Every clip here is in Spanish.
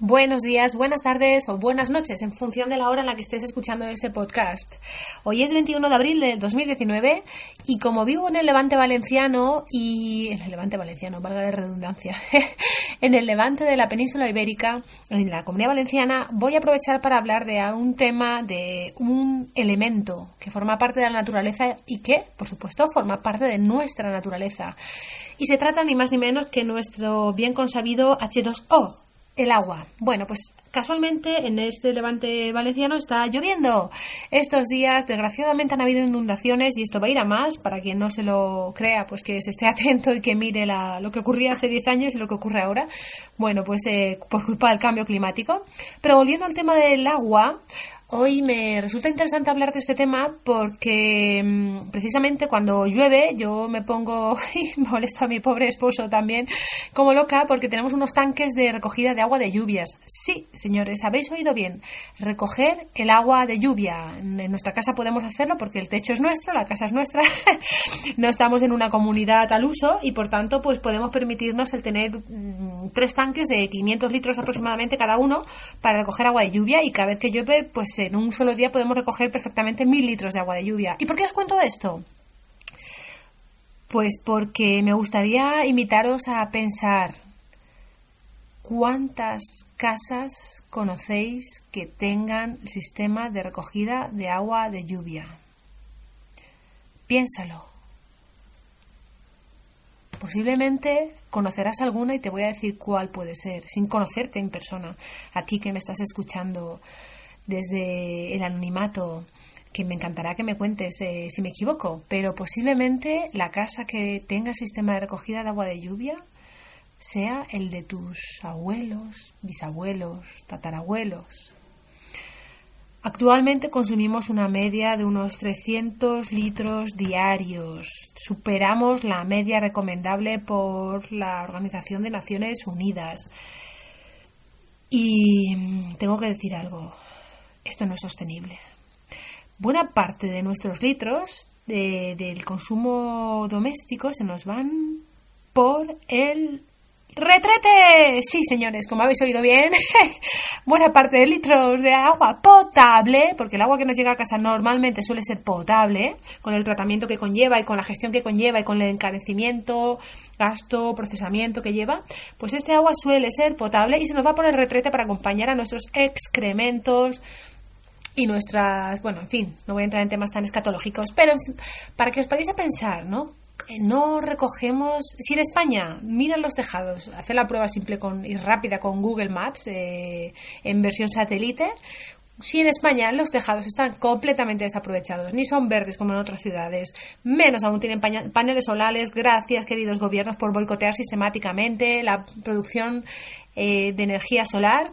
Buenos días, buenas tardes o buenas noches en función de la hora en la que estés escuchando este podcast. Hoy es 21 de abril del 2019 y como vivo en el Levante Valenciano y en el Levante Valenciano, valga la redundancia, en el Levante de la península ibérica, en la Comunidad Valenciana, voy a aprovechar para hablar de un tema, de un elemento que forma parte de la naturaleza y que, por supuesto, forma parte de nuestra naturaleza. Y se trata ni más ni menos que nuestro bien consabido H2O, el agua. Bueno, pues casualmente en este levante valenciano está lloviendo. Estos días, desgraciadamente, han habido inundaciones y esto va a ir a más. Para quien no se lo crea, pues que se esté atento y que mire la, lo que ocurría hace 10 años y lo que ocurre ahora. Bueno, pues eh, por culpa del cambio climático. Pero volviendo al tema del agua, Hoy me resulta interesante hablar de este tema porque mm, precisamente cuando llueve yo me pongo y molesto a mi pobre esposo también como loca porque tenemos unos tanques de recogida de agua de lluvias. Sí, señores, habéis oído bien. Recoger el agua de lluvia. En nuestra casa podemos hacerlo porque el techo es nuestro, la casa es nuestra. no estamos en una comunidad al uso y por tanto pues podemos permitirnos el tener mm, tres tanques de 500 litros aproximadamente cada uno para recoger agua de lluvia y cada vez que llueve pues en un solo día podemos recoger perfectamente mil litros de agua de lluvia. ¿Y por qué os cuento esto? Pues porque me gustaría invitaros a pensar cuántas casas conocéis que tengan sistema de recogida de agua de lluvia. Piénsalo. Posiblemente conocerás alguna y te voy a decir cuál puede ser, sin conocerte en persona, a ti que me estás escuchando desde el anonimato, que me encantará que me cuentes eh, si me equivoco, pero posiblemente la casa que tenga sistema de recogida de agua de lluvia sea el de tus abuelos, bisabuelos, tatarabuelos. Actualmente consumimos una media de unos 300 litros diarios. Superamos la media recomendable por la Organización de Naciones Unidas. Y tengo que decir algo esto no es sostenible. Buena parte de nuestros litros del consumo doméstico se nos van por el retrete. Sí, señores, como habéis oído bien, buena parte de litros de agua potable, porque el agua que nos llega a casa normalmente suele ser potable, con el tratamiento que conlleva y con la gestión que conlleva y con el encarecimiento, gasto, procesamiento que lleva, pues este agua suele ser potable y se nos va por el retrete para acompañar a nuestros excrementos, y nuestras, bueno, en fin, no voy a entrar en temas tan escatológicos, pero para que os paréis a pensar, ¿no? Eh, no recogemos, si en España miran los tejados, hace la prueba simple con, y rápida con Google Maps eh, en versión satélite, si en España los tejados están completamente desaprovechados, ni son verdes como en otras ciudades, menos aún tienen paneles solares, gracias queridos gobiernos por boicotear sistemáticamente la producción eh, de energía solar,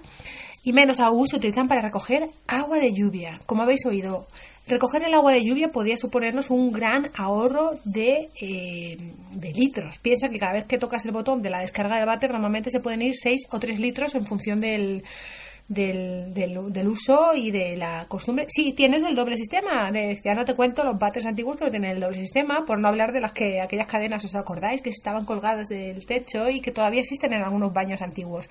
y menos aún se utilizan para recoger agua de lluvia. Como habéis oído, recoger el agua de lluvia podría suponernos un gran ahorro de, eh, de, litros. Piensa que cada vez que tocas el botón de la descarga del váter normalmente se pueden ir 6 o 3 litros en función del, del, del, uso y de la costumbre. Sí, tienes del doble sistema. De, ya no te cuento los bates antiguos que tienen el doble sistema, por no hablar de las que aquellas cadenas, ¿os acordáis? Que estaban colgadas del techo y que todavía existen en algunos baños antiguos.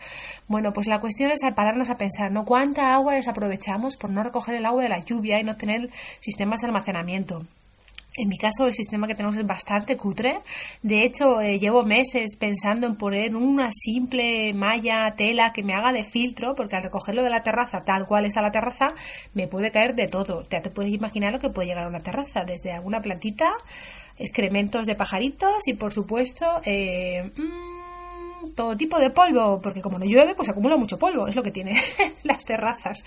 Bueno, pues la cuestión es pararnos a pensar, ¿no? ¿Cuánta agua desaprovechamos por no recoger el agua de la lluvia y no tener sistemas de almacenamiento? En mi caso, el sistema que tenemos es bastante cutre. De hecho, eh, llevo meses pensando en poner una simple malla, tela que me haga de filtro, porque al recogerlo de la terraza, tal cual es a la terraza, me puede caer de todo. Ya te puedes imaginar lo que puede llegar a una terraza, desde alguna plantita, excrementos de pajaritos y, por supuesto, eh, mm, todo tipo de polvo, porque como no llueve, pues acumula mucho polvo, es lo que tiene las terrazas.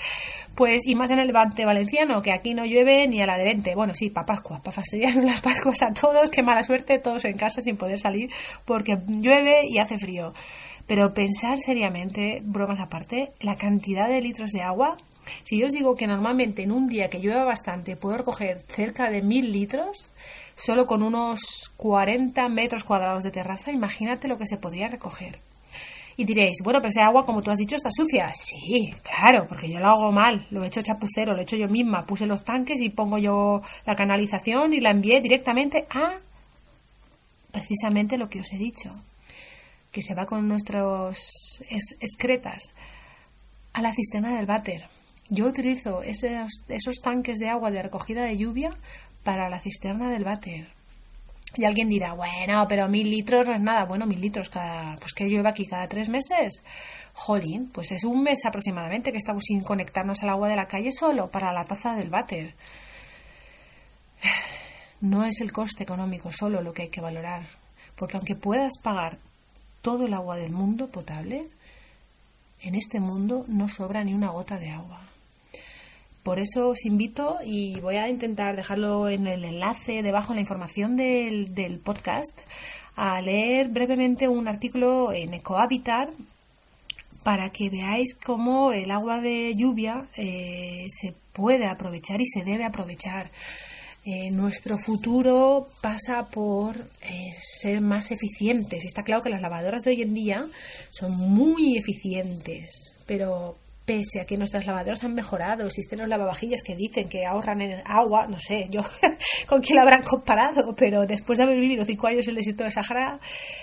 Pues, y más en el Levante Valenciano, que aquí no llueve ni a la de 20. Bueno, sí, para Pascua, para fastidiar las Pascuas a todos, qué mala suerte, todos en casa sin poder salir, porque llueve y hace frío. Pero pensar seriamente, bromas aparte, la cantidad de litros de agua si yo os digo que normalmente en un día que llueva bastante puedo recoger cerca de mil litros, solo con unos 40 metros cuadrados de terraza, imagínate lo que se podría recoger. Y diréis, bueno, pero ese agua, como tú has dicho, está sucia. Sí, claro, porque yo lo hago mal, lo he hecho chapucero, lo he hecho yo misma, puse los tanques y pongo yo la canalización y la envié directamente a precisamente lo que os he dicho, que se va con nuestros excretas a la cisterna del váter. Yo utilizo esos, esos tanques de agua de recogida de lluvia para la cisterna del váter. Y alguien dirá, bueno, pero mil litros no es nada. Bueno, mil litros cada, pues que llueva aquí cada tres meses. Jolín, pues es un mes aproximadamente que estamos sin conectarnos al agua de la calle solo para la taza del váter. No es el coste económico solo lo que hay que valorar, porque aunque puedas pagar todo el agua del mundo potable, en este mundo no sobra ni una gota de agua. Por eso os invito y voy a intentar dejarlo en el enlace debajo en la información del, del podcast a leer brevemente un artículo en Ecohabitat para que veáis cómo el agua de lluvia eh, se puede aprovechar y se debe aprovechar. Eh, nuestro futuro pasa por eh, ser más eficientes. Está claro que las lavadoras de hoy en día son muy eficientes, pero pese a que nuestras lavadoras han mejorado, existen los lavavajillas que dicen que ahorran en agua, no sé, yo con quién lo habrán comparado, pero después de haber vivido cinco años en el desierto de Sahara,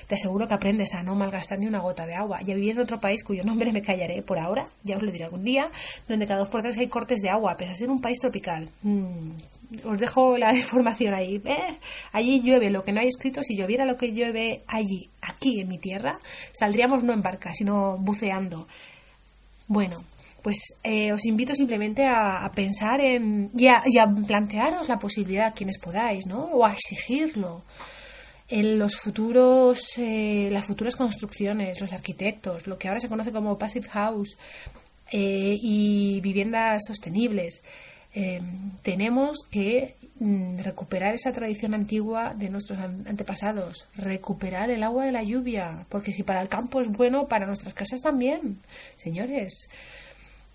te aseguro que aprendes a no malgastar ni una gota de agua y a vivir en otro país cuyo nombre me callaré por ahora, ya os lo diré algún día, donde cada dos por tres hay cortes de agua, pese a ser un país tropical. Mm, os dejo la información ahí. Eh, allí llueve lo que no hay escrito. Si lloviera lo que llueve allí, aquí en mi tierra, saldríamos no en barca, sino buceando. Bueno, pues eh, os invito simplemente a, pensar en, y a, plantearos la posibilidad, quienes podáis, ¿no? O a exigirlo en los futuros, eh, las futuras construcciones, los arquitectos, lo que ahora se conoce como passive house eh, y viviendas sostenibles. Tenemos que mm, recuperar esa tradición antigua de nuestros antepasados, recuperar el agua de la lluvia, porque si para el campo es bueno, para nuestras casas también, señores.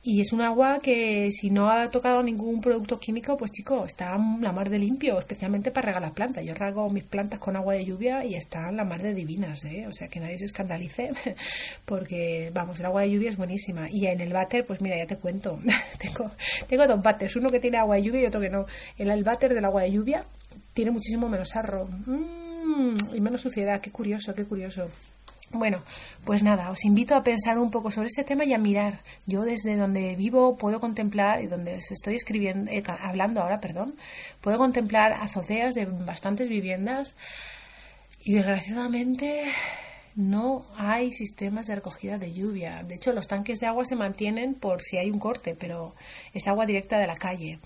Y es un agua que si no ha tocado ningún producto químico, pues chico, está la mar de limpio, especialmente para regar las plantas. Yo rago mis plantas con agua de lluvia y están la mar de divinas, ¿eh? O sea, que nadie se escandalice, porque, vamos, el agua de lluvia es buenísima. Y en el váter, pues mira, ya te cuento, tengo, tengo dos váteres, uno que tiene agua de lluvia y otro que no. En el váter del agua de lluvia tiene muchísimo menos sarro mm, y menos suciedad, qué curioso, qué curioso. Bueno, pues nada, os invito a pensar un poco sobre este tema y a mirar. Yo desde donde vivo puedo contemplar, y donde os estoy escribiendo, eh, hablando ahora, perdón, puedo contemplar azoteas de bastantes viviendas y desgraciadamente no hay sistemas de recogida de lluvia. De hecho, los tanques de agua se mantienen por si hay un corte, pero es agua directa de la calle.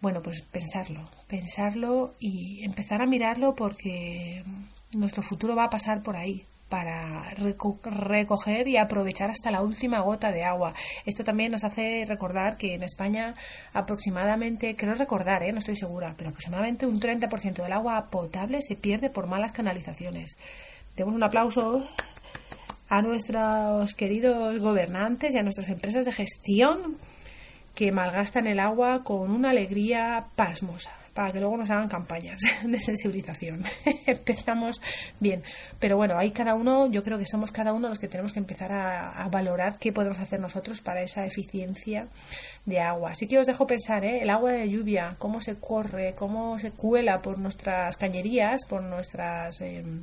Bueno, pues pensarlo, pensarlo y empezar a mirarlo porque nuestro futuro va a pasar por ahí para recoger y aprovechar hasta la última gota de agua. Esto también nos hace recordar que en España aproximadamente, creo recordar, ¿eh? no estoy segura, pero aproximadamente un 30% del agua potable se pierde por malas canalizaciones. Demos un aplauso a nuestros queridos gobernantes y a nuestras empresas de gestión que malgastan el agua con una alegría pasmosa para que luego nos hagan campañas de sensibilización. Empezamos bien, pero bueno, hay cada uno, yo creo que somos cada uno los que tenemos que empezar a, valorar qué podemos hacer nosotros para esa eficiencia de agua. Así que os dejo pensar, ¿eh? el agua de lluvia, cómo se corre, cómo se cuela por nuestras cañerías, por nuestras em,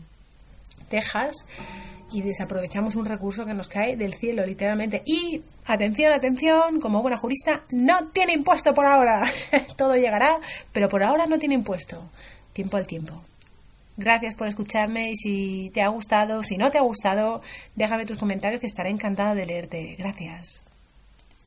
tejas y desaprovechamos un recurso que nos cae del cielo, literalmente. Y, atención, atención, como buena jurista, no tiene impuesto por ahora. Todo llegará, pero por ahora no tiene impuesto. Tiempo al tiempo. Gracias por escucharme y si te ha gustado, si no te ha gustado, déjame tus comentarios que estaré encantada de leerte. Gracias.